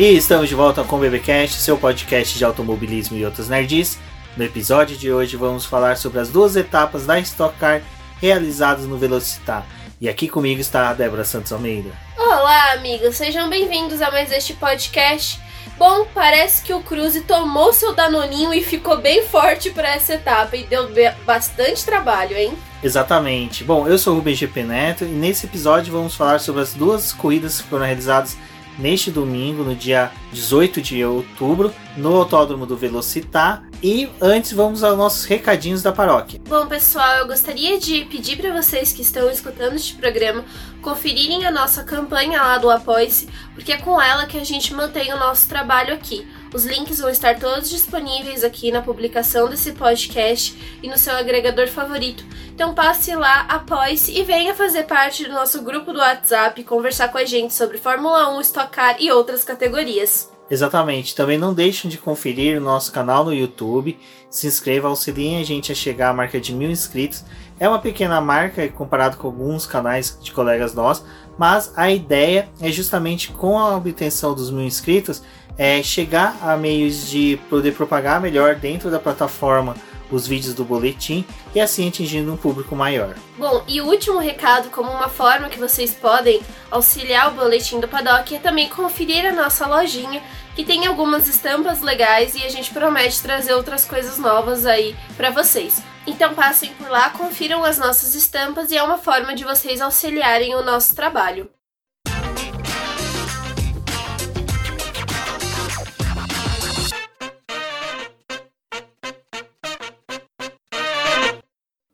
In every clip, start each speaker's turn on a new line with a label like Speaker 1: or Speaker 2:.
Speaker 1: E estamos de volta com o BBcast, seu podcast de automobilismo e outras nerds. No episódio de hoje vamos falar sobre as duas etapas da Stock Car realizadas no Velocitar. E aqui comigo está a Débora Santos Almeida.
Speaker 2: Olá, amigos, sejam bem-vindos a mais este podcast. Bom, parece que o Cruze tomou seu danoninho e ficou bem forte para essa etapa e deu bastante trabalho, hein?
Speaker 1: Exatamente. Bom, eu sou o Rubem GP Neto e nesse episódio vamos falar sobre as duas corridas que foram realizadas neste domingo, no dia 18 de outubro, no Autódromo do Velocitar. E antes vamos aos nossos recadinhos da paróquia.
Speaker 2: Bom, pessoal, eu gostaria de pedir para vocês que estão escutando este programa conferirem a nossa campanha lá do Apoie-se, porque é com ela que a gente mantém o nosso trabalho aqui. Os links vão estar todos disponíveis aqui na publicação desse podcast e no seu agregador favorito. Então passe lá, apoie-se e venha fazer parte do nosso grupo do WhatsApp e conversar com a gente sobre Fórmula 1, Stock Car e outras categorias.
Speaker 1: Exatamente. Também não deixem de conferir o nosso canal no YouTube. Se inscreva, auxiliem a gente a chegar à marca de mil inscritos. É uma pequena marca comparado com alguns canais de colegas nossos, mas a ideia é justamente com a obtenção dos mil inscritos é chegar a meios de poder propagar melhor dentro da plataforma os vídeos do boletim e assim atingindo um público maior.
Speaker 2: Bom, e o último recado, como uma forma que vocês podem auxiliar o boletim do Paddock, é também conferir a nossa lojinha, que tem algumas estampas legais e a gente promete trazer outras coisas novas aí para vocês. Então passem por lá, confiram as nossas estampas e é uma forma de vocês auxiliarem o nosso trabalho.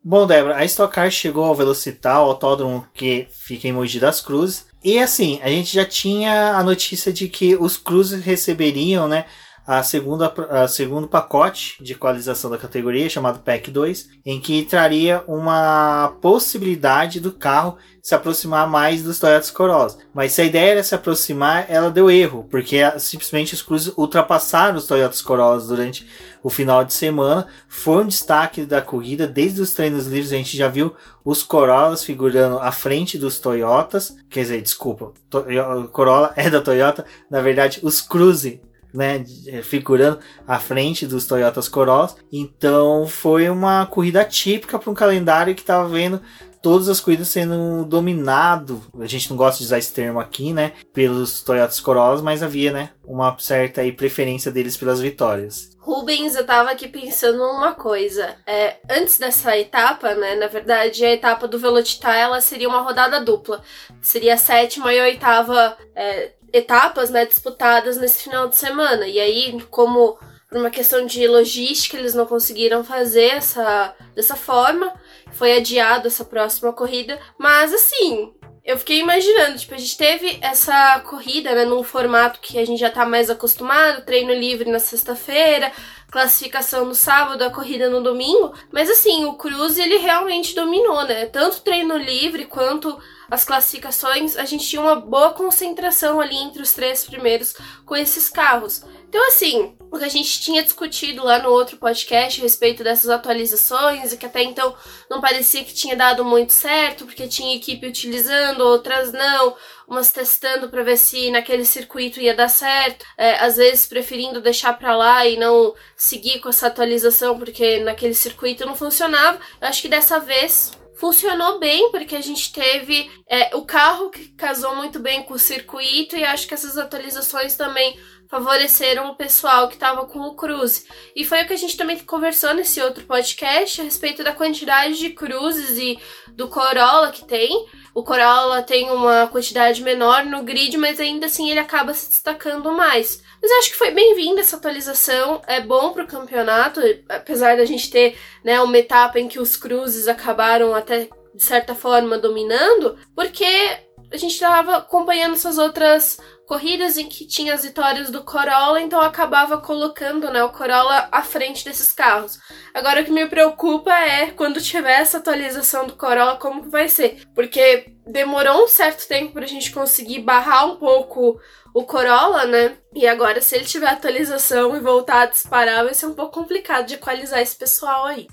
Speaker 1: Bom, Débora, a Stock Car chegou ao Velocitar, o autódromo que fica em Mogi das Cruzes. E assim, a gente já tinha a notícia de que os Cruzes receberiam, né, a segunda a segundo pacote de equalização da categoria chamado PEC 2, em que traria uma possibilidade do carro se aproximar mais dos Toyota Corolla. Mas se a ideia era se aproximar, ela deu erro, porque simplesmente os Cruzes ultrapassaram os Toyota Corolla durante o final de semana. Foi um destaque da corrida, desde os treinos livres a gente já viu os Corollas figurando à frente dos Toyotas, quer dizer, desculpa, Corolla é da Toyota, na verdade os Cruze né, figurando à frente dos Toyotas Corolla. Então foi uma corrida típica para um calendário que estava vendo todas as corridas sendo dominado, a gente não gosta de usar esse termo aqui, né, pelos Toyotas Corollas, mas havia, né, uma certa aí, preferência deles pelas vitórias.
Speaker 2: Rubens, eu tava aqui pensando numa coisa. É, antes dessa etapa, né? Na verdade, a etapa do Velocitar ela seria uma rodada dupla. Seria a sétima e a oitava é, etapas, né? Disputadas nesse final de semana. E aí, como por uma questão de logística, eles não conseguiram fazer essa dessa forma. Foi adiado essa próxima corrida. Mas assim, eu fiquei imaginando, tipo, a gente teve essa corrida, né, num formato que a gente já tá mais acostumado, treino livre na sexta-feira, classificação no sábado, a corrida no domingo, mas assim, o Cruz ele realmente dominou, né? Tanto treino livre quanto as classificações, a gente tinha uma boa concentração ali entre os três primeiros com esses carros. Então, assim, o que a gente tinha discutido lá no outro podcast a respeito dessas atualizações e que até então não parecia que tinha dado muito certo, porque tinha equipe utilizando, outras não, umas testando para ver se naquele circuito ia dar certo, é, às vezes preferindo deixar para lá e não seguir com essa atualização porque naquele circuito não funcionava. Eu acho que dessa vez funcionou bem, porque a gente teve é, o carro que casou muito bem com o circuito e acho que essas atualizações também favoreceram o pessoal que estava com o cruze. E foi o que a gente também conversou nesse outro podcast a respeito da quantidade de cruzes e do Corolla que tem. O Corolla tem uma quantidade menor no grid, mas ainda assim ele acaba se destacando mais. Mas acho que foi bem-vinda essa atualização, é bom para o campeonato, apesar da gente ter né, uma etapa em que os cruzes acabaram até de certa forma dominando, porque a gente estava acompanhando essas outras corridas em que tinha as vitórias do Corolla, então acabava colocando né, o Corolla à frente desses carros. Agora o que me preocupa é quando tiver essa atualização do Corolla, como que vai ser? Porque demorou um certo tempo para a gente conseguir barrar um pouco o Corolla, né? E agora, se ele tiver atualização e voltar a disparar, vai ser um pouco complicado de equalizar esse pessoal aí.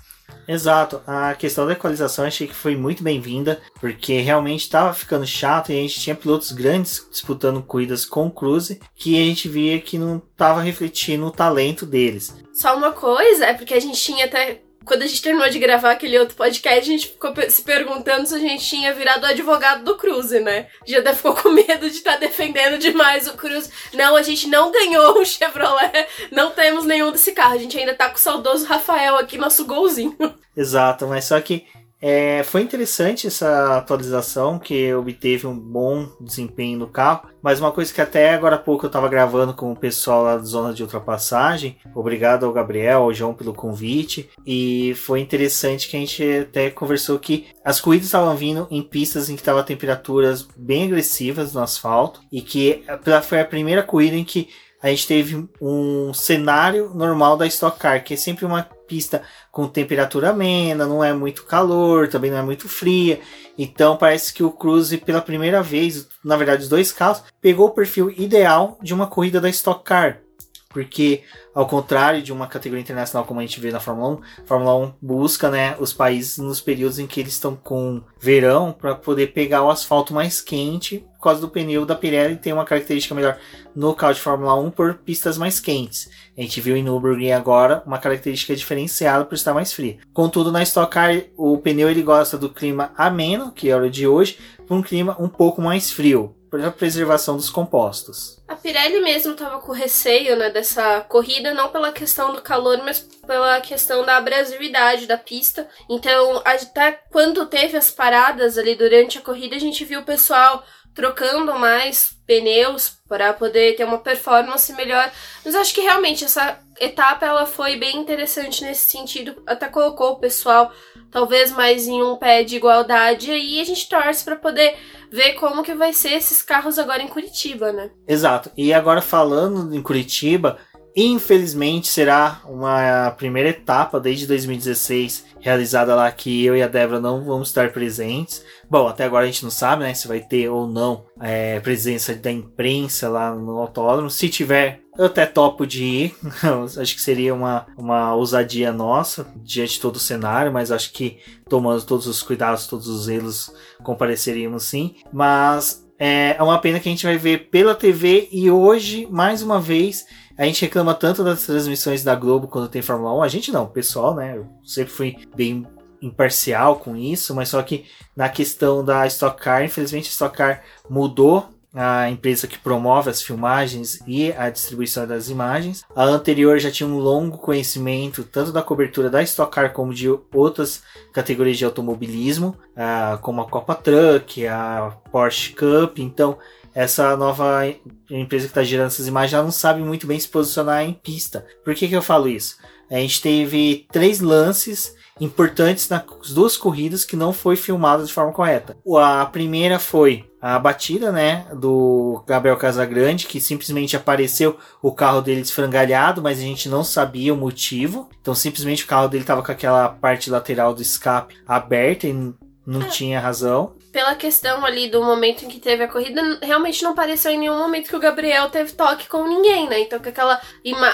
Speaker 1: Exato. A questão da equalização achei que foi muito bem-vinda, porque realmente estava ficando chato e a gente tinha pilotos grandes disputando corridas com o Cruze, que a gente via que não estava refletindo o talento deles.
Speaker 2: Só uma coisa, é porque a gente tinha até quando a gente terminou de gravar aquele outro podcast, a gente ficou se perguntando se a gente tinha virado advogado do Cruze, né? Já até ficou com medo de estar tá defendendo demais o Cruze. Não, a gente não ganhou o Chevrolet, não temos nenhum desse carro. A gente ainda tá com o saudoso Rafael aqui, nosso golzinho.
Speaker 1: Exato, mas só que é, foi interessante essa atualização, que obteve um bom desempenho no carro, mas uma coisa que até agora há pouco eu estava gravando com o pessoal lá da zona de ultrapassagem, obrigado ao Gabriel, ao João pelo convite, e foi interessante que a gente até conversou que as corridas estavam vindo em pistas em que estavam temperaturas bem agressivas no asfalto, e que foi a primeira corrida em que a gente teve um cenário normal da Stock Car, que é sempre uma pista com temperatura amena, não é muito calor, também não é muito fria. Então parece que o Cruze pela primeira vez, na verdade os dois carros, pegou o perfil ideal de uma corrida da Stock Car. Porque, ao contrário de uma categoria internacional como a gente vê na Fórmula 1, a Fórmula 1 busca né, os países nos períodos em que eles estão com verão para poder pegar o asfalto mais quente por causa do pneu da Pirelli tem uma característica melhor no carro de Fórmula 1 por pistas mais quentes. A gente viu em Nürburgring agora uma característica diferenciada por estar mais fria. Contudo, na Stock Car, o pneu ele gosta do clima ameno, que é o de hoje, para um clima um pouco mais frio pela preservação dos compostos.
Speaker 2: Pirelli mesmo estava com receio né, dessa corrida, não pela questão do calor, mas pela questão da abrasividade da pista. Então, até quando teve as paradas ali durante a corrida, a gente viu o pessoal trocando mais pneus para poder ter uma performance melhor. Mas acho que realmente essa etapa ela foi bem interessante nesse sentido, até colocou o pessoal talvez mais em um pé de igualdade e aí a gente torce para poder ver como que vai ser esses carros agora em Curitiba, né?
Speaker 1: Exato. E agora falando em Curitiba, infelizmente será uma primeira etapa desde 2016 realizada lá que eu e a Débora não vamos estar presentes. Bom, até agora a gente não sabe, né, se vai ter ou não é, presença da imprensa lá no autódromo. Se tiver, eu até topo de ir. acho que seria uma, uma ousadia nossa diante de todo o cenário, mas acho que tomando todos os cuidados, todos os zelos, compareceríamos sim. Mas é, é uma pena que a gente vai ver pela TV e hoje, mais uma vez, a gente reclama tanto das transmissões da Globo quando tem Fórmula 1. A gente não, pessoal, né? Eu sempre fui bem imparcial com isso, mas só que na questão da Stock Car, infelizmente a Stock Car mudou a empresa que promove as filmagens e a distribuição das imagens. A anterior já tinha um longo conhecimento tanto da cobertura da Stock Car como de outras categorias de automobilismo, ah, como a Copa Truck, a Porsche Cup. Então, essa nova empresa que está gerando essas imagens já não sabe muito bem se posicionar em pista. Por que, que eu falo isso? A gente teve três lances importantes nas duas corridas que não foi filmado de forma correta. A primeira foi a batida, né, do Gabriel Casagrande, que simplesmente apareceu o carro dele desfrangalhado, mas a gente não sabia o motivo. Então simplesmente o carro dele estava com aquela parte lateral do escape aberta e não é. tinha razão
Speaker 2: pela questão ali do momento em que teve a corrida, realmente não pareceu em nenhum momento que o Gabriel teve toque com ninguém, né? Então que aquela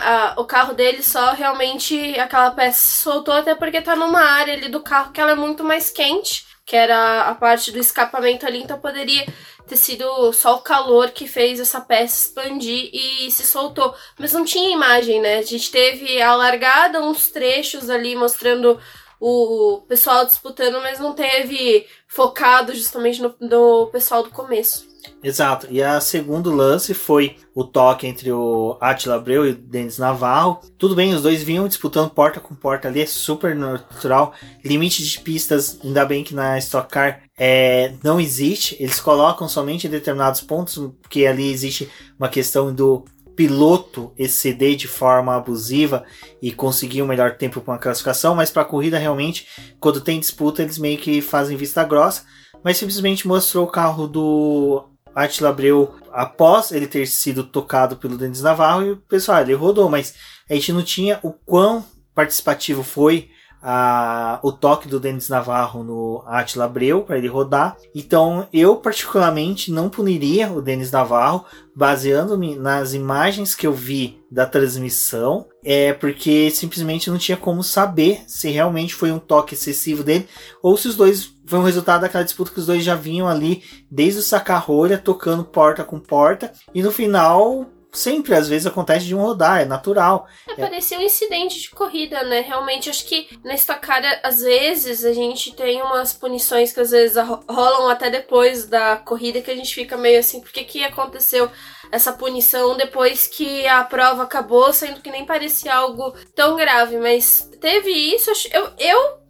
Speaker 2: a, o carro dele só realmente aquela peça soltou até porque tá numa área ali do carro que ela é muito mais quente, que era a parte do escapamento ali, então poderia ter sido só o calor que fez essa peça expandir e se soltou. Mas não tinha imagem, né? A gente teve a largada, uns trechos ali mostrando o pessoal disputando, mas não teve focado justamente no, no pessoal do começo.
Speaker 1: Exato. E a segundo lance foi o toque entre o Attila Abreu e o Denis Navarro. Tudo bem, os dois vinham disputando porta com porta ali, é super natural. Limite de pistas, ainda bem que na Stock Car é, não existe. Eles colocam somente em determinados pontos, porque ali existe uma questão do piloto exceder de forma abusiva e conseguir um melhor tempo para uma classificação, mas para a corrida realmente, quando tem disputa, eles meio que fazem vista grossa, mas simplesmente mostrou o carro do Attila Abreu após ele ter sido tocado pelo Denis Navarro e o pessoal, ele rodou, mas a gente não tinha o quão participativo foi a, o toque do Denis Navarro no Attila Abreu para ele rodar. Então eu particularmente não puniria o Denis Navarro baseando-me nas imagens que eu vi da transmissão, é porque simplesmente não tinha como saber se realmente foi um toque excessivo dele ou se os dois foi um resultado daquela disputa que os dois já vinham ali desde o saca-rolha tocando porta com porta e no final sempre, às vezes, acontece de um rodar, é natural.
Speaker 2: É, parecia um incidente de corrida, né? Realmente, acho que na estocada, às vezes, a gente tem umas punições que às vezes rolam até depois da corrida que a gente fica meio assim, por que que aconteceu essa punição depois que a prova acabou, sendo que nem parecia algo tão grave, mas teve isso, eu, eu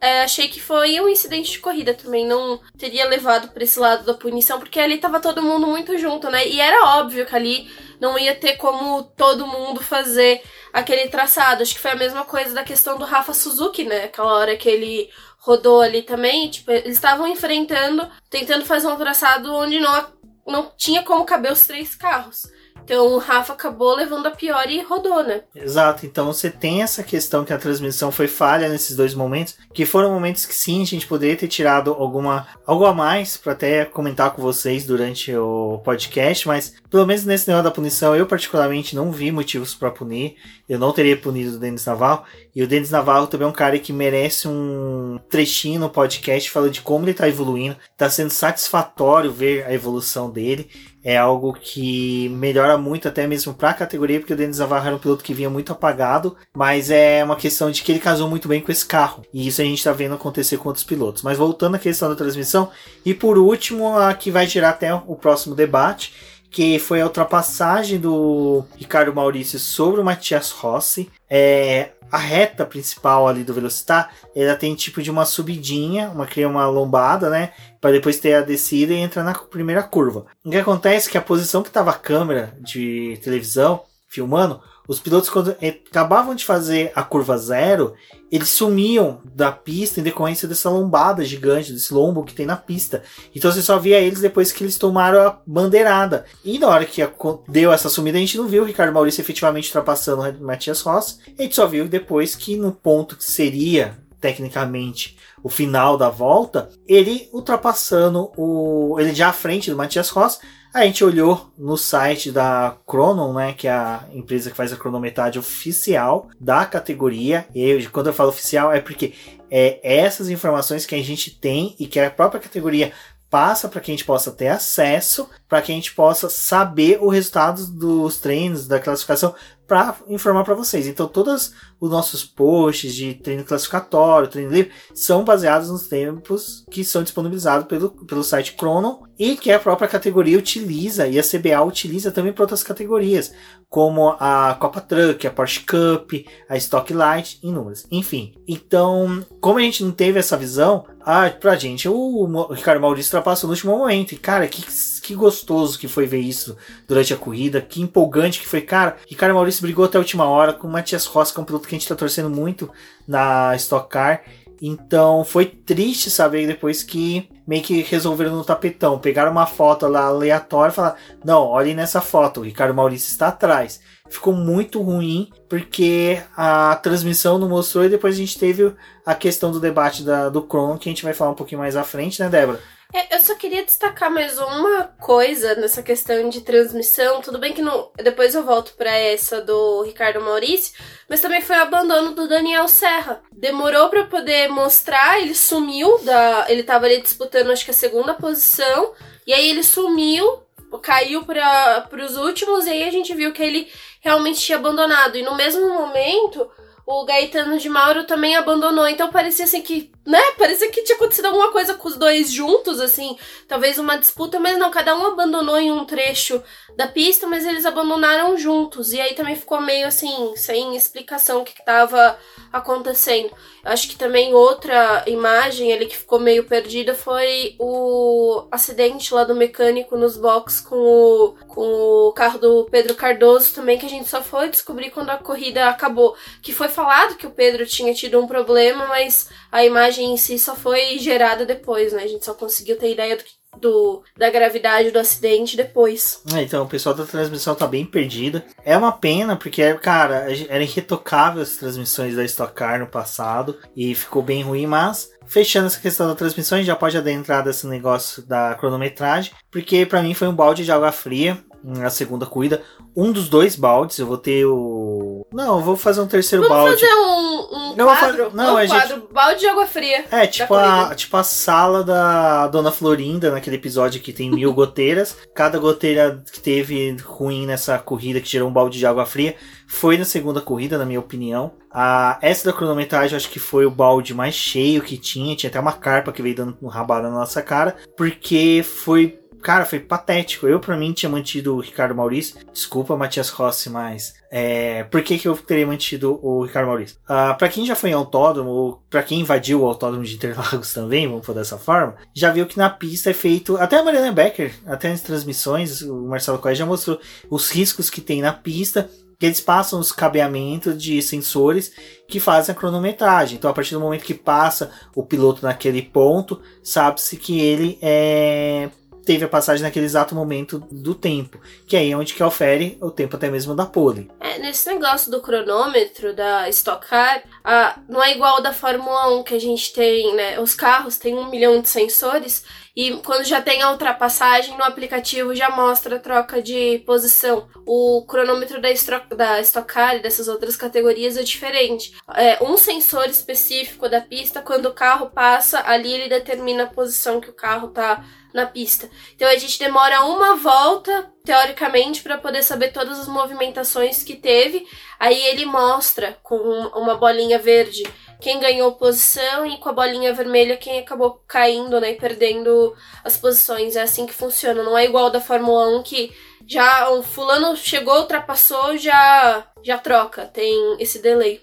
Speaker 2: é, achei que foi um incidente de corrida também. Não teria levado para esse lado da punição, porque ali tava todo mundo muito junto, né? E era óbvio que ali não ia ter como todo mundo fazer aquele traçado. Acho que foi a mesma coisa da questão do Rafa Suzuki, né? Aquela hora que ele rodou ali também. Tipo, eles estavam enfrentando, tentando fazer um traçado onde não, não tinha como caber os três carros. Então o Rafa acabou levando a pior e rodou, né?
Speaker 1: Exato. Então você tem essa questão que a transmissão foi falha nesses dois momentos, que foram momentos que sim, a gente poderia ter tirado alguma algo a mais para até comentar com vocês durante o podcast, mas pelo menos nesse negócio da punição, eu particularmente não vi motivos para punir. Eu não teria punido o Denis Navarro. E o Denis Navarro também é um cara que merece um trechinho no podcast falando de como ele tá evoluindo. Tá sendo satisfatório ver a evolução dele é algo que melhora muito até mesmo para a categoria, porque o Denis Navarro era um piloto que vinha muito apagado, mas é uma questão de que ele casou muito bem com esse carro. E isso a gente está vendo acontecer com outros pilotos. Mas voltando à questão da transmissão, e por último, a que vai gerar até o próximo debate, que foi a ultrapassagem do Ricardo Maurício sobre o Matias Rossi. É, a reta principal ali do Velocitar, ela tem tipo de uma subidinha, uma cria uma lombada, né? Para depois ter a descida e entrar na primeira curva. O que acontece é que a posição que estava a câmera de televisão filmando, os pilotos quando acabavam de fazer a curva zero, eles sumiam da pista em decorrência dessa lombada gigante, desse lombo que tem na pista. Então você só via eles depois que eles tomaram a bandeirada. E na hora que deu essa sumida, a gente não viu o Ricardo Maurício efetivamente ultrapassando o Matias Ross. A gente só viu depois que no ponto que seria tecnicamente o final da volta, ele ultrapassando o. ele já à frente do Matias Ross a gente olhou no site da Cronon, né, que é a empresa que faz a cronometragem oficial da categoria. E quando eu falo oficial é porque é essas informações que a gente tem e que a própria categoria passa para que a gente possa ter acesso, para que a gente possa saber o resultado dos treinos, da classificação, para informar para vocês. Então, todos os nossos posts de treino classificatório, treino livre, são baseados nos tempos que são disponibilizados pelo, pelo site Chrono e que a própria categoria utiliza e a CBA utiliza também para outras categorias, como a Copa Truck, a Porsche Cup, a Stock Light, inúmeras. Enfim, então, como a gente não teve essa visão, ah, pra gente, o Ricardo Maurício ultrapassou no último momento. E, cara, que, que gostoso que foi ver isso durante a corrida, que empolgante que foi. Cara, Ricardo Maurício brigou até a última hora com o Matias Rossi, que é um piloto que a gente tá torcendo muito na Stock Car. Então foi triste saber depois que meio que resolveram no tapetão. Pegaram uma foto lá aleatória e falaram: Não, olhem nessa foto, o Ricardo Maurício está atrás. Ficou muito ruim porque a transmissão não mostrou e depois a gente teve a questão do debate da, do Chrome, que a gente vai falar um pouquinho mais à frente, né, Débora?
Speaker 2: É, eu só queria destacar mais uma coisa nessa questão de transmissão. Tudo bem que depois eu volto para essa do Ricardo Maurício, mas também foi o abandono do Daniel Serra. Demorou para poder mostrar, ele sumiu da, ele tava ali disputando acho que a segunda posição, e aí ele sumiu, caiu para os últimos e aí a gente viu que ele realmente tinha abandonado. E no mesmo momento, o Gaetano de Mauro também abandonou. Então parecia assim que, né? Parecia que tinha acontecido alguma coisa com os dois juntos, assim. Talvez uma disputa, mas não, cada um abandonou em um trecho da pista, mas eles abandonaram juntos. E aí também ficou meio assim, sem explicação o que, estava acontecendo. Eu acho que também outra imagem ali que ficou meio perdida foi o acidente lá do mecânico nos box com o, com o carro do Pedro Cardoso também, que a gente só foi descobrir quando a corrida acabou. Que foi falado que o Pedro tinha tido um problema, mas a imagem em si só foi gerada depois, né? A gente só conseguiu ter ideia do que do, da gravidade do acidente depois.
Speaker 1: É, então, o pessoal da transmissão tá bem perdido. É uma pena, porque, cara, era irretocável as transmissões da Stock Car no passado e ficou bem ruim, mas fechando essa questão da transmissão, a gente já pode adentrar desse negócio da cronometragem, porque para mim foi um balde de água fria na segunda corrida. Um dos dois baldes, eu vou ter o. Não, eu vou fazer um terceiro
Speaker 2: Vamos
Speaker 1: balde.
Speaker 2: fazer um, um
Speaker 1: Não,
Speaker 2: quadro,
Speaker 1: fa- não,
Speaker 2: um
Speaker 1: a gente-
Speaker 2: quadro, balde de água fria.
Speaker 1: É, tipo a, tipo a sala da Dona Florinda, naquele episódio que tem mil goteiras. Cada goteira que teve ruim nessa corrida, que gerou um balde de água fria, foi na segunda corrida, na minha opinião. A, essa da cronometragem, acho que foi o balde mais cheio que tinha. Tinha até uma carpa que veio dando um rabada na nossa cara, porque foi. Cara, foi patético. Eu, pra mim, tinha mantido o Ricardo Maurício. Desculpa, Matias Rossi, mas. É, por que, que eu teria mantido o Ricardo Maurício? Ah, pra quem já foi em autódromo, ou pra quem invadiu o autódromo de Interlagos também, vamos pôr dessa forma, já viu que na pista é feito. Até a Mariana Becker, até nas transmissões, o Marcelo Coelho já mostrou os riscos que tem na pista. Que eles passam os cabeamentos de sensores que fazem a cronometragem. Então, a partir do momento que passa o piloto naquele ponto, sabe-se que ele é, teve a passagem naquele exato momento do tempo. Que aí é onde que ofere o tempo até mesmo da pole.
Speaker 2: É, nesse negócio do cronômetro da Stock Car, ah, não é igual da Fórmula 1 que a gente tem, né? Os carros têm um milhão de sensores e quando já tem a ultrapassagem no aplicativo já mostra a troca de posição. O cronômetro da, da Stock Car e dessas outras categorias é diferente. É um sensor específico da pista, quando o carro passa, ali ele determina a posição que o carro tá na pista. Então a gente demora uma volta, teoricamente, para poder saber todas as movimentações que teve. Aí ele mostra com uma bolinha verde quem ganhou posição e com a bolinha vermelha quem acabou caindo, né, e perdendo as posições. É assim que funciona. Não é igual da Fórmula 1 que já o fulano chegou, ultrapassou, já já troca. Tem esse delay.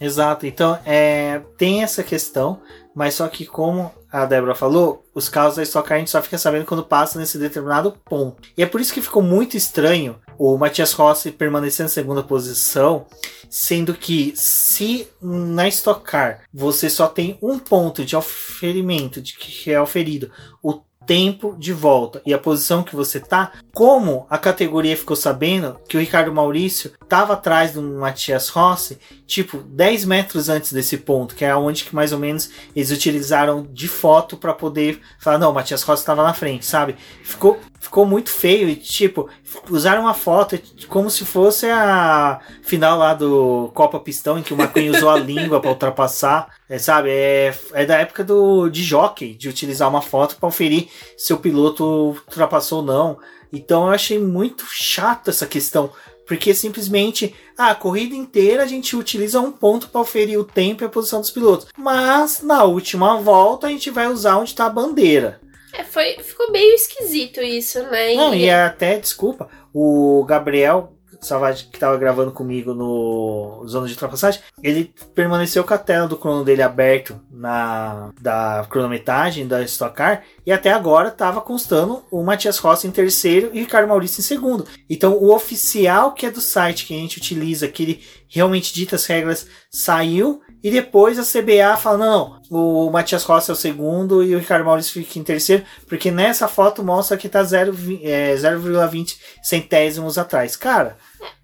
Speaker 1: Exato. Então, é, tem essa questão, mas só que como a Débora falou, os carros da Stock a gente só fica sabendo quando passa nesse determinado ponto. E é por isso que ficou muito estranho o Matias Rossi permanecer na segunda posição, sendo que se na Stock Car você só tem um ponto de oferimento, de que é oferido o tempo de volta e a posição que você tá, como a categoria ficou sabendo que o Ricardo Maurício estava atrás do Matias Rossi, tipo 10 metros antes desse ponto, que é onde que mais ou menos eles utilizaram de foto para poder falar, não, o Matias Rossi estava na frente, sabe? Ficou ficou muito feio e tipo, usaram uma foto como se fosse a final lá do Copa Pistão em que o McQueen usou a língua para ultrapassar, é, sabe? É, é da época do de jockey, de utilizar uma foto para oferir se o piloto ultrapassou ou não. Então eu achei muito chato essa questão. Porque simplesmente a corrida inteira a gente utiliza um ponto para oferir o tempo e a posição dos pilotos. Mas na última volta a gente vai usar onde está a bandeira.
Speaker 2: É, foi, ficou meio esquisito isso, né?
Speaker 1: Não, e até, desculpa, o Gabriel Savage, que estava gravando comigo no Zona de Ultrapassagem, ele permaneceu com a tela do crono dele aberto na da cronometragem da Stock Car e até agora estava constando o Matias Rossi em terceiro e o Ricardo Maurício em segundo. Então o oficial que é do site que a gente utiliza, que ele realmente dita as regras, saiu e depois a CBA fala: não, o Matias Rossi é o segundo e o Ricardo Maurício fica em terceiro, porque nessa foto mostra que tá 0,20 é, 0,20 centésimos atrás. Cara,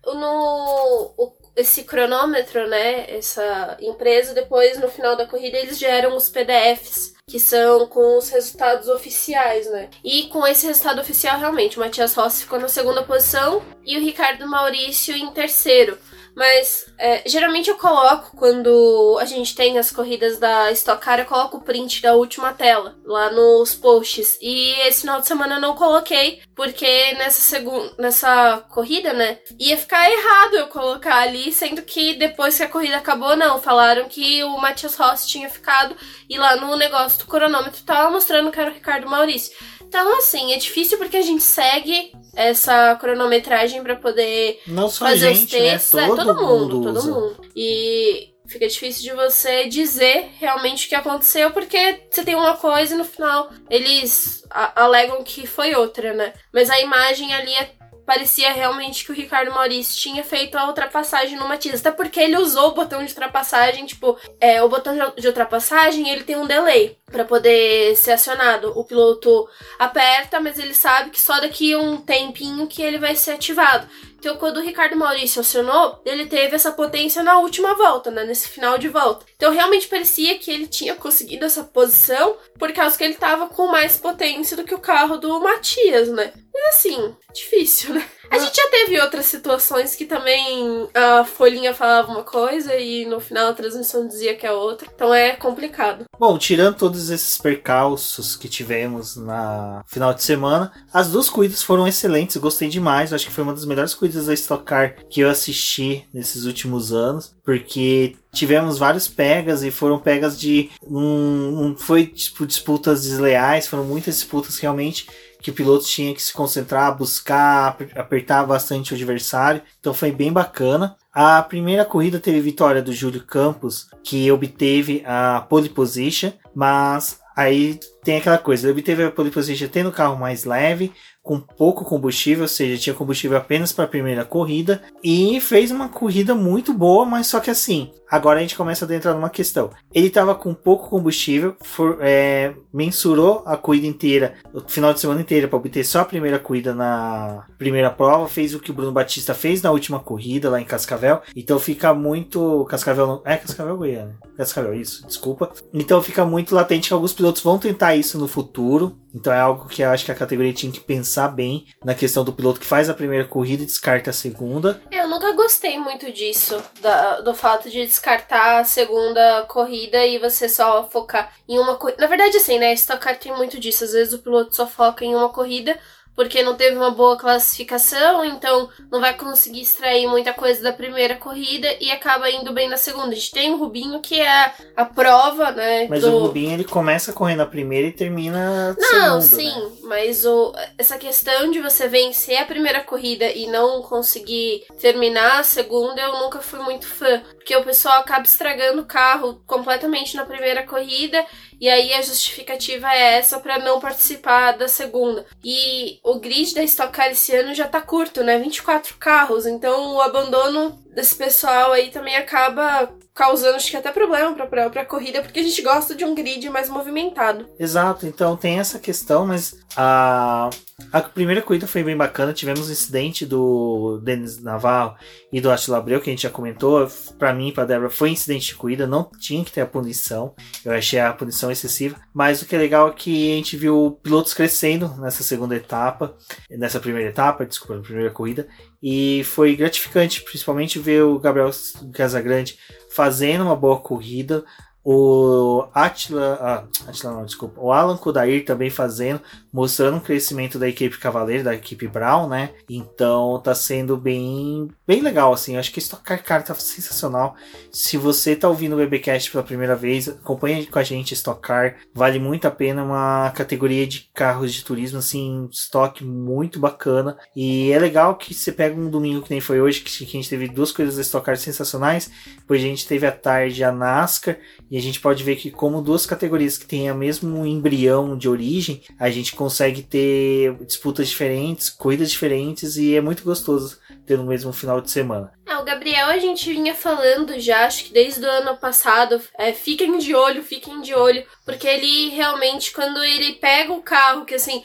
Speaker 2: no o- esse cronômetro, né? Essa empresa, depois no final da corrida, eles geram os PDFs. Que são com os resultados oficiais, né? E com esse resultado oficial, realmente, o Matias Rossi ficou na segunda posição e o Ricardo Maurício em terceiro. Mas é, geralmente eu coloco, quando a gente tem as corridas da Stock Car, eu coloco o print da última tela lá nos posts. E esse final de semana eu não coloquei, porque nessa, segun... nessa corrida, né, ia ficar errado eu colocar ali, sendo que depois que a corrida acabou, não. Falaram que o Matias Rossi tinha ficado e lá no negócio do cronômetro tava mostrando que era o Ricardo Maurício. Então, assim, é difícil porque a gente segue essa cronometragem para poder
Speaker 1: não só
Speaker 2: fazer os
Speaker 1: gente, né?
Speaker 2: textos, é,
Speaker 1: Todo,
Speaker 2: todo mundo,
Speaker 1: mundo
Speaker 2: todo mundo. E fica difícil de você dizer realmente o que aconteceu, porque você tem uma coisa e no final eles alegam que foi outra, né? Mas a imagem ali é parecia realmente que o Ricardo Maurício tinha feito a ultrapassagem no Matias. Até porque ele usou o botão de ultrapassagem, tipo, é, o botão de ultrapassagem ele tem um delay para poder ser acionado. O piloto aperta, mas ele sabe que só daqui a um tempinho que ele vai ser ativado. Então, quando o Ricardo Maurício acionou, ele teve essa potência na última volta, né? Nesse final de volta. Então, realmente parecia que ele tinha conseguido essa posição por causa que ele tava com mais potência do que o carro do Matias, né? Mas assim, difícil, né? A gente já teve outras situações que também a folhinha falava uma coisa e no final a transmissão dizia que é outra. Então é complicado.
Speaker 1: Bom, tirando todos esses percalços que tivemos na final de semana, as duas corridas foram excelentes, gostei demais. Acho que foi uma das melhores corridas da Stock Car que eu assisti nesses últimos anos, porque tivemos vários pegas e foram pegas de um, um foi tipo disputas desleais, foram muitas disputas realmente que o piloto tinha que se concentrar, buscar, apertar bastante o adversário. Então foi bem bacana. A primeira corrida teve vitória do Júlio Campos, que obteve a pole position, mas aí tem aquela coisa, ele obteve a pole position tendo o carro mais leve, com pouco combustível, ou seja, tinha combustível apenas para a primeira corrida e fez uma corrida muito boa, mas só que assim, agora a gente começa a entrar numa questão. Ele estava com pouco combustível, for, é, mensurou a corrida inteira, o final de semana inteira para obter só a primeira corrida na primeira prova, fez o que o Bruno Batista fez na última corrida lá em Cascavel, então fica muito Cascavel, é Cascavel Goiânia, Cascavel isso, desculpa. Então fica muito latente que alguns pilotos vão tentar isso no futuro. Então é algo que eu acho que a categoria tinha que pensar bem na questão do piloto que faz a primeira corrida e descarta a segunda.
Speaker 2: Eu nunca gostei muito disso, da, do fato de descartar a segunda corrida e você só focar em uma corrida. Na verdade, assim, né? Stock Car tem muito disso. Às vezes o piloto só foca em uma corrida porque não teve uma boa classificação, então não vai conseguir extrair muita coisa da primeira corrida e acaba indo bem na segunda. A gente tem o Rubinho que é a prova, né?
Speaker 1: Mas do... o Rubinho ele começa correndo a primeira e termina
Speaker 2: Não,
Speaker 1: segunda,
Speaker 2: sim,
Speaker 1: né?
Speaker 2: mas o, essa questão de você vencer a primeira corrida e não conseguir terminar a segunda, eu nunca fui muito fã, porque o pessoal acaba estragando o carro completamente na primeira corrida e aí a justificativa é essa para não participar da segunda. E o grid da Stock Car esse ano já tá curto, né? 24 carros, então o abandono desse pessoal aí também acaba causando, acho que até problema pra própria corrida, porque a gente gosta de um grid mais movimentado.
Speaker 1: Exato, então tem essa questão, mas a, a primeira corrida foi bem bacana. Tivemos o incidente do Denis Navarro e do Attila Abreu, que a gente já comentou. Para mim e pra Débora foi incidente de corrida, não tinha que ter a punição. Eu achei a punição excessiva, mas o que é legal é que a gente viu pilotos crescendo nessa segunda etapa, nessa primeira etapa, desculpa, na primeira corrida, e foi gratificante, principalmente ver o Gabriel Casagrande fazendo uma boa corrida, o Atila, ah, Atila não, desculpa, o Alan Kudair também fazendo, mostrando um crescimento da equipe Cavaleiro, da equipe Brown, né? Então tá sendo bem, bem legal, assim. Eu acho que Stock Car, cara, tá sensacional. Se você tá ouvindo o BBcast pela primeira vez, acompanhe com a gente Stock Car, vale muito a pena, uma categoria de carros de turismo, assim, estoque muito bacana. E é legal que você pega um domingo que nem foi hoje, que a gente teve duas coisas da Stock Car sensacionais, depois a gente teve a tarde a NASCAR, e a gente pode ver que, como duas categorias que têm o mesmo embrião de origem, a gente consegue ter disputas diferentes, corridas diferentes e é muito gostoso ter no mesmo final de semana.
Speaker 2: É, o Gabriel a gente vinha falando já, acho que desde o ano passado, é, fiquem de olho, fiquem de olho, porque ele realmente, quando ele pega o carro, que assim,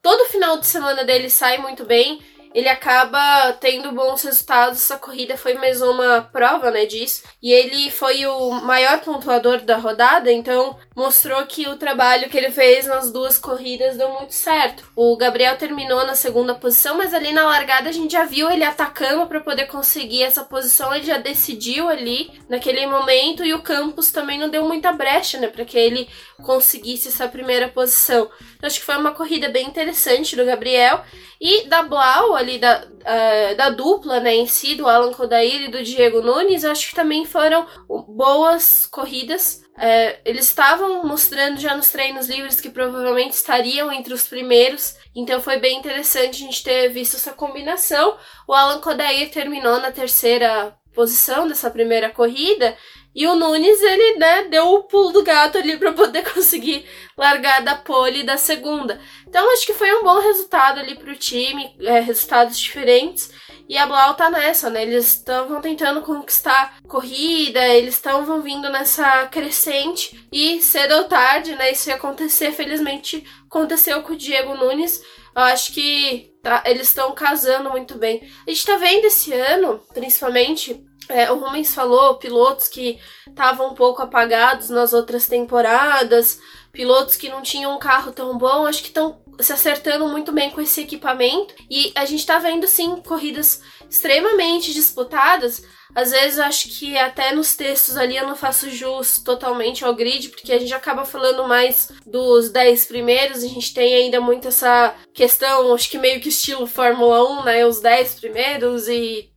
Speaker 2: todo final de semana dele sai muito bem, ele acaba tendo bons resultados. Essa corrida foi mais uma prova, né, disso. E ele foi o maior pontuador da rodada, então mostrou que o trabalho que ele fez nas duas corridas deu muito certo. O Gabriel terminou na segunda posição, mas ali na largada a gente já viu ele atacando para poder conseguir essa posição. Ele já decidiu ali naquele momento e o Campos também não deu muita brecha, né, para que ele conseguisse essa primeira posição. Então, acho que foi uma corrida bem interessante do Gabriel e da Blau ali da, uh, da dupla, né, em si, do Alan Kodair e do Diego Nunes, acho que também foram boas corridas. Uh, eles estavam mostrando já nos treinos livres que provavelmente estariam entre os primeiros, então foi bem interessante a gente ter visto essa combinação. O Alan Kodair terminou na terceira posição dessa primeira corrida E o Nunes, ele, né, deu o pulo do gato ali para poder conseguir largar da pole da segunda. Então, acho que foi um bom resultado ali pro time, é, resultados diferentes. E a Blau tá nessa, né? Eles estavam tentando conquistar corrida, eles estão vindo nessa crescente. E cedo ou tarde, né? Isso ia acontecer. Felizmente aconteceu com o Diego Nunes. Eu acho que tá, eles estão casando muito bem. A gente tá vendo esse ano, principalmente, é, o Rumens falou, pilotos que estavam um pouco apagados nas outras temporadas, pilotos que não tinham um carro tão bom, acho que estão se acertando muito bem com esse equipamento. E a gente tá vendo, sim, corridas extremamente disputadas. Às vezes acho que até nos textos ali eu não faço jus totalmente ao grid, porque a gente acaba falando mais dos 10 primeiros, a gente tem ainda muito essa questão, acho que meio que estilo Fórmula 1, né? Os 10 primeiros e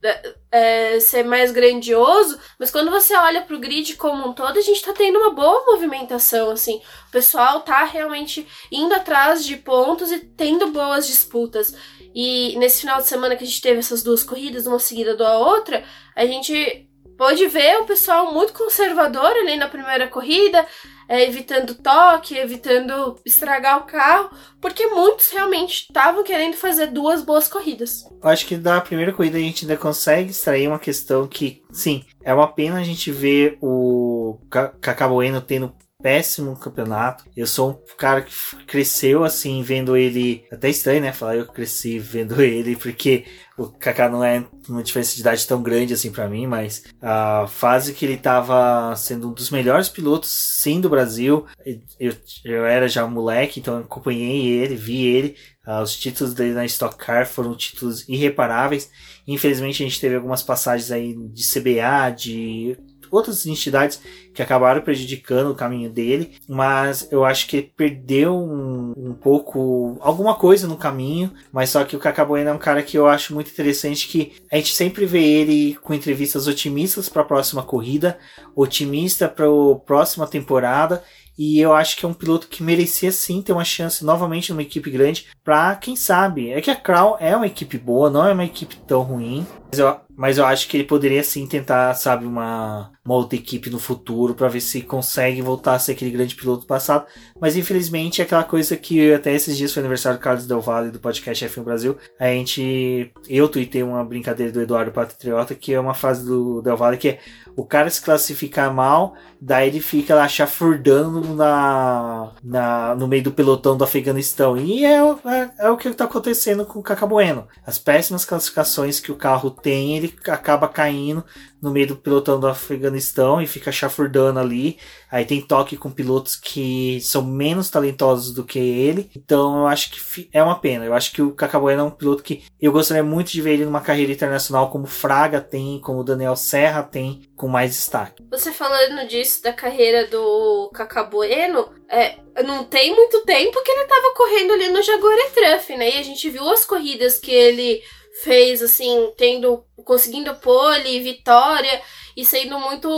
Speaker 2: é, ser mais grandioso, mas quando você olha pro grid como um todo, a gente tá tendo uma boa movimentação, assim. O pessoal tá realmente indo atrás de pontos e tendo boas disputas. E nesse final de semana que a gente teve essas duas corridas, uma seguida da outra, a gente pôde ver o pessoal muito conservador ali na primeira corrida, é, evitando toque, evitando estragar o carro, porque muitos realmente estavam querendo fazer duas boas corridas.
Speaker 1: Acho que da primeira corrida a gente ainda consegue extrair uma questão que, sim, é uma pena a gente ver o Cacá Bueno tendo péssimo campeonato. Eu sou um cara que cresceu assim vendo ele. Até estranho, né? Falar eu cresci vendo ele, porque o Kaká não é uma diferença de idade tão grande assim para mim, mas a fase que ele tava sendo um dos melhores pilotos sim do Brasil. Eu, eu era já moleque, então acompanhei ele, vi ele. Uh, os títulos dele na Stock Car foram títulos irreparáveis. Infelizmente a gente teve algumas passagens aí de CBA, de outras entidades que acabaram prejudicando o caminho dele, mas eu acho que ele perdeu um, um pouco alguma coisa no caminho, mas só que o Cacabuena é um cara que eu acho muito interessante que a gente sempre vê ele com entrevistas otimistas para a próxima corrida, otimista para a próxima temporada e eu acho que é um piloto que merecia sim ter uma chance novamente numa equipe grande. Pra quem sabe. É que a Crown é uma equipe boa, não é uma equipe tão ruim. Mas eu, mas eu acho que ele poderia sim tentar, sabe, uma, uma outra equipe no futuro para ver se consegue voltar a ser aquele grande piloto do passado. Mas infelizmente é aquela coisa que até esses dias foi aniversário do Carlos Del Valle do podcast F1 Brasil. A gente. Eu tuitei uma brincadeira do Eduardo Patriota, que é uma frase do Del Valle que é o cara se classificar mal, daí ele fica lá chafurdando na, na, no meio do pelotão do Afeganistão. E é, é, é o que está acontecendo com o Cacabueno. As péssimas classificações que o carro tem, ele acaba caindo no meio do pelotão do Afeganistão e fica chafurdando ali. Aí tem toque com pilotos que são menos talentosos do que ele. Então eu acho que é uma pena. Eu acho que o Cacabueno é um piloto que eu gostaria muito de ver ele numa carreira internacional como Fraga tem, como Daniel Serra tem, com mais destaque.
Speaker 2: Você falando disso da carreira do Cacabueno, é, não tem muito tempo que ele estava correndo ali no Jaguar Truff, né? E a gente viu as corridas que ele fez assim, tendo conseguindo pole, vitória e sendo muito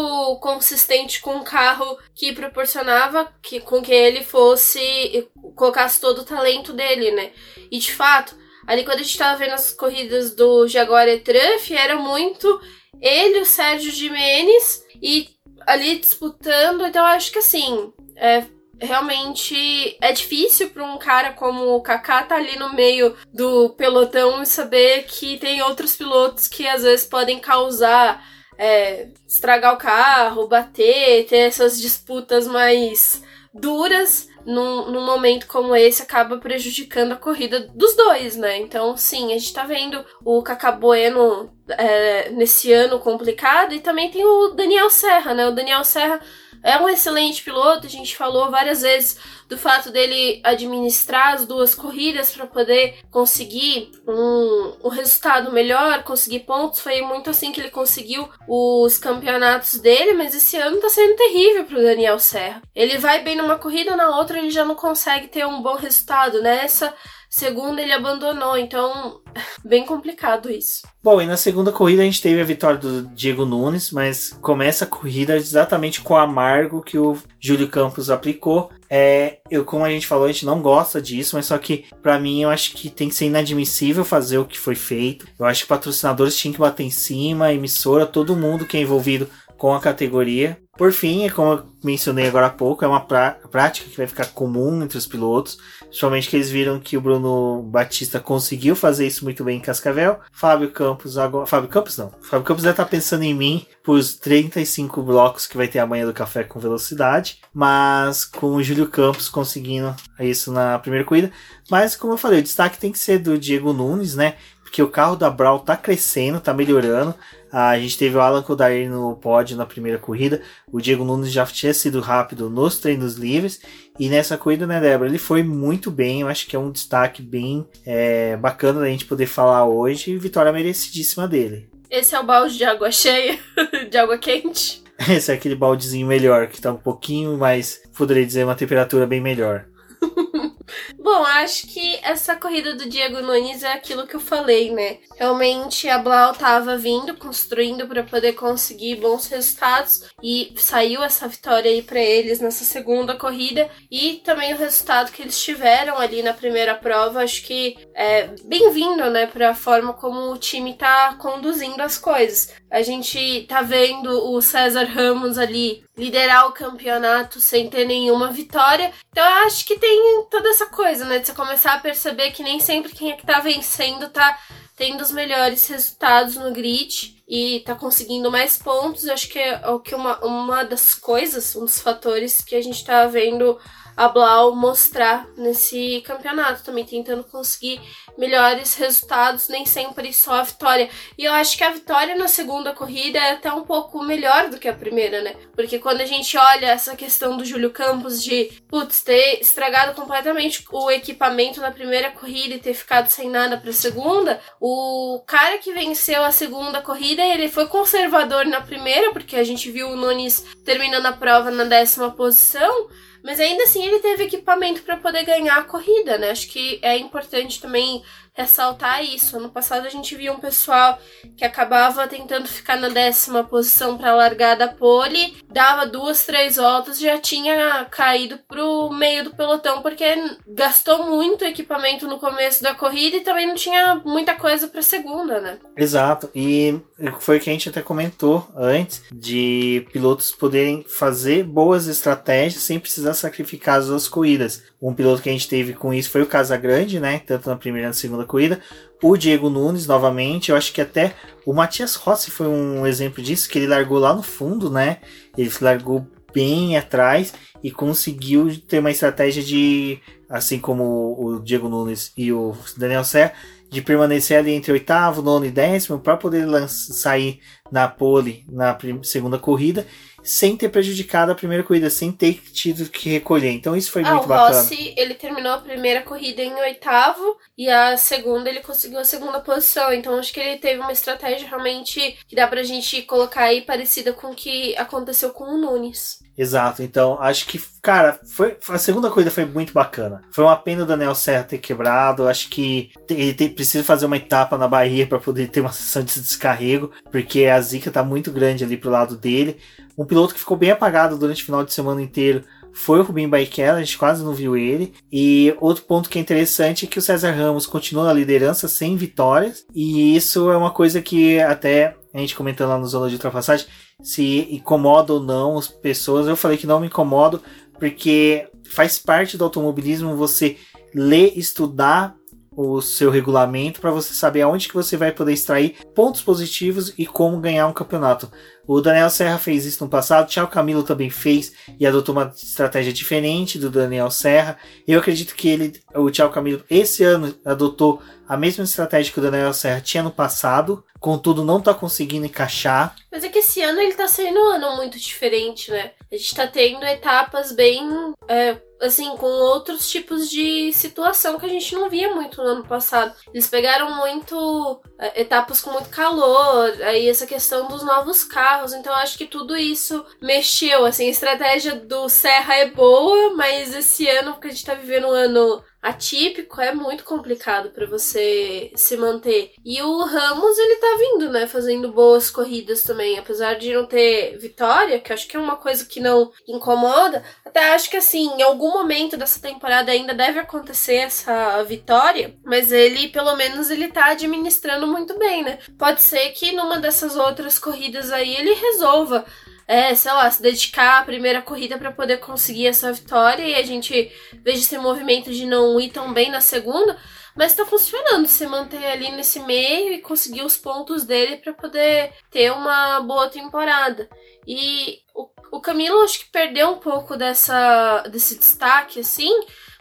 Speaker 2: consistente com um carro que proporcionava que com que ele fosse colocasse todo o talento dele, né? E de fato, ali quando a gente tava vendo as corridas do Jaguar E-Truff, era muito ele, o Sérgio Jimenez e ali disputando, então acho que assim, é, realmente é difícil para um cara como o Kaká tá ali no meio do pelotão e saber que tem outros pilotos que às vezes podem causar é, estragar o carro, bater, ter essas disputas mais duras num, num, momento como esse acaba prejudicando a corrida dos dois, né? Então, sim, a gente tá vendo o Cacá Bueno é, nesse ano complicado e também tem o Daniel Serra, né? O Daniel Serra é um excelente piloto, a gente falou várias vezes do fato dele administrar as duas corridas para poder conseguir um, um resultado melhor, conseguir pontos. Foi muito assim que ele conseguiu os campeonatos dele, mas esse ano tá sendo terrível pro Daniel Serra. Ele vai bem numa corrida, na outra ele já não consegue ter um bom resultado. Nessa segunda ele abandonou, então bem complicado isso.
Speaker 1: Bom, e na segunda corrida a gente teve a vitória do Diego Nunes, mas começa a corrida exatamente com o amargo que o Júlio Campos aplicou. É, eu, como a gente falou, a gente não gosta disso, mas só que para mim eu acho que tem que ser inadmissível fazer o que foi feito. Eu acho que patrocinadores tinham que bater em cima, emissora, todo mundo que é envolvido com a categoria. Por fim, é como eu mencionei agora há pouco, é uma prática que vai ficar comum entre os pilotos, principalmente que eles viram que o Bruno Batista conseguiu fazer isso muito bem em Cascavel. Fábio Campos agora. Fábio Campos não. Fábio Campos deve estar pensando em mim por 35 blocos que vai ter amanhã do café com velocidade, mas com o Júlio Campos conseguindo isso na primeira corrida. Mas, como eu falei, o destaque tem que ser do Diego Nunes, né? Porque o carro da Brawl tá crescendo, tá melhorando. A gente teve o Alan Kodair no pódio na primeira corrida. O Diego Nunes já tinha sido rápido nos treinos livres. E nessa corrida, né, Débora? Ele foi muito bem. Eu acho que é um destaque bem é, bacana da gente poder falar hoje. Vitória merecidíssima dele.
Speaker 2: Esse é o balde de água cheia, de água quente.
Speaker 1: Esse é aquele baldezinho melhor, que tá um pouquinho mais, poderia dizer, uma temperatura bem melhor.
Speaker 2: Bom, acho que essa corrida do Diego Nunes é aquilo que eu falei, né? Realmente a Blau tava vindo, construindo para poder conseguir bons resultados e saiu essa vitória aí para eles nessa segunda corrida e também o resultado que eles tiveram ali na primeira prova, acho que é bem-vindo, né, para a forma como o time tá conduzindo as coisas. A gente tá vendo o César Ramos ali liderar o campeonato sem ter nenhuma vitória. Então eu acho que tem toda essa coisa, né? De você começar a perceber que nem sempre quem é que tá vencendo tá tendo os melhores resultados no grid e tá conseguindo mais pontos. Eu acho que é o que uma, uma das coisas, um dos fatores que a gente tá vendo a Blau mostrar nesse campeonato, também tentando conseguir melhores resultados, nem sempre só a vitória. E eu acho que a vitória na segunda corrida é até um pouco melhor do que a primeira, né? Porque quando a gente olha essa questão do Júlio Campos de, putz, ter estragado completamente o equipamento na primeira corrida e ter ficado sem nada para a segunda, o cara que venceu a segunda corrida, ele foi conservador na primeira, porque a gente viu o Nunes terminando a prova na décima posição. Mas ainda assim ele teve equipamento para poder ganhar a corrida, né? Acho que é importante também ressaltar isso. Ano passado a gente via um pessoal que acabava tentando ficar na décima posição para largar da pole, dava duas, três voltas, já tinha caído pro meio do pelotão porque gastou muito equipamento no começo da corrida e também não tinha muita coisa para segunda, né?
Speaker 1: Exato. E foi o que a gente até comentou antes de pilotos poderem fazer boas estratégias sem precisar sacrificar as duas corridas. Um piloto que a gente teve com isso foi o Casagrande, né? Tanto na primeira e na segunda corrida. O Diego Nunes, novamente, eu acho que até o Matias Rossi foi um exemplo disso, que ele largou lá no fundo, né? Ele largou bem atrás e conseguiu ter uma estratégia de, assim como o Diego Nunes e o Daniel Serra, de permanecer ali entre oitavo, nono e décimo para poder sair na pole na segunda corrida sem ter prejudicado a primeira corrida, sem ter tido que recolher. Então isso foi ah, muito
Speaker 2: o
Speaker 1: bacana.
Speaker 2: Rossi, ele terminou a primeira corrida em oitavo e a segunda ele conseguiu a segunda posição. Então acho que ele teve uma estratégia realmente que dá pra gente colocar aí parecida com o que aconteceu com o Nunes.
Speaker 1: Exato, então acho que, cara, foi, a segunda corrida foi muito bacana. Foi uma pena o Daniel Serra ter quebrado. Acho que ele tem, precisa fazer uma etapa na Bahia para poder ter uma sessão de descarrego, porque a zica tá muito grande ali pro lado dele. Um piloto que ficou bem apagado durante o final de semana inteiro foi o Rubim Barrichello, a gente quase não viu ele. E outro ponto que é interessante é que o César Ramos continua na liderança sem vitórias, e isso é uma coisa que até a gente comentando lá no Zona de Ultrapassagem, se incomoda ou não as pessoas. Eu falei que não me incomodo, porque faz parte do automobilismo você ler, estudar o seu regulamento para você saber aonde que você vai poder extrair pontos positivos e como ganhar um campeonato. O Daniel Serra fez isso no passado, o Thiago Camilo também fez e adotou uma estratégia diferente do Daniel Serra. Eu acredito que ele, o Thiago Camilo, esse ano adotou a mesma estratégia que o Daniel Serra tinha no passado, contudo não está conseguindo encaixar.
Speaker 2: Mas é que esse ano ele está sendo um ano muito diferente, né? A gente está tendo etapas bem é, assim, com outros tipos de situação que a gente não via muito no ano passado. Eles pegaram muito é, etapas com muito calor, aí essa questão dos novos carros, então acho que tudo isso mexeu, assim, a estratégia do Serra é boa, mas esse ano, porque a gente tá vivendo um ano atípico é muito complicado para você se manter. E o Ramos, ele tá vindo, né, fazendo boas corridas também, apesar de não ter vitória, que acho que é uma coisa que não incomoda. Até acho que assim, em algum momento dessa temporada ainda deve acontecer essa vitória, mas ele, pelo menos, ele tá administrando muito bem, né? Pode ser que numa dessas outras corridas aí ele resolva é, sei lá, se dedicar à primeira corrida para poder conseguir essa vitória e a gente veja esse movimento de não ir tão bem na segunda. Mas tá funcionando se manter ali nesse meio e conseguir os pontos dele para poder ter uma boa temporada. E o, o Camilo acho que perdeu um pouco dessa, desse destaque, assim,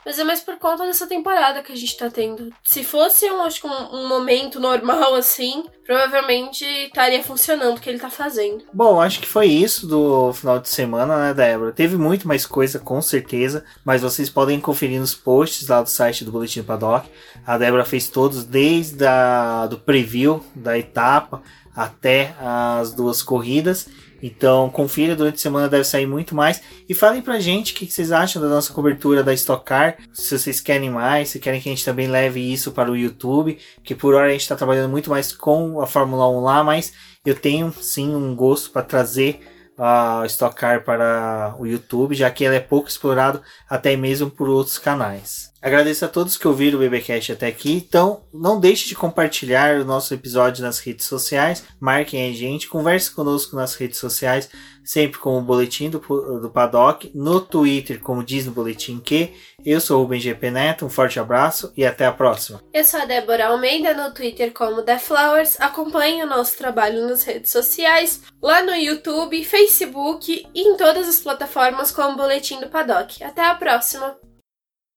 Speaker 2: mas é mais por conta dessa temporada que a gente tá tendo. Se fosse, um, acho um, um momento normal assim, provavelmente estaria funcionando o que ele tá fazendo.
Speaker 1: Bom, acho que foi isso do final de semana, né, Débora? Teve muito mais coisa, com certeza, mas vocês podem conferir nos posts lá do site do Boletim Paddock. A Débora fez todos, desde a, do preview da etapa até as duas corridas. Então, confira durante a semana, deve sair muito mais. E falem pra gente o que vocês acham da nossa cobertura da Stock Car. Se vocês querem mais, se querem que a gente também leve isso para o YouTube. Que por hora a gente está trabalhando muito mais com a Fórmula 1 lá, mas eu tenho sim um gosto para trazer a Stock Car para o YouTube, já que ela é pouco explorado até mesmo por outros canais. Agradeço a todos que ouviram o BBcast até aqui. Então, não deixe de compartilhar o nosso episódio nas redes sociais. Marquem a gente, converse conosco nas redes sociais, sempre com o boletim do, do Paddock, no Twitter, como diz no boletim que. Eu sou o Rubem GP Neto, um forte abraço e até a próxima.
Speaker 2: Eu sou a Débora Almeida, no Twitter como The Flowers. Acompanhe o nosso trabalho nas redes sociais, lá no YouTube, Facebook e em todas as plataformas como Boletim do Paddock. Até a próxima!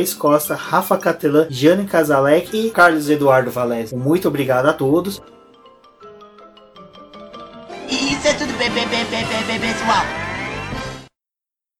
Speaker 1: Thaís Costa, Rafa Catelan, Jane Casalec e Carlos Eduardo Valese. Muito obrigado a todos.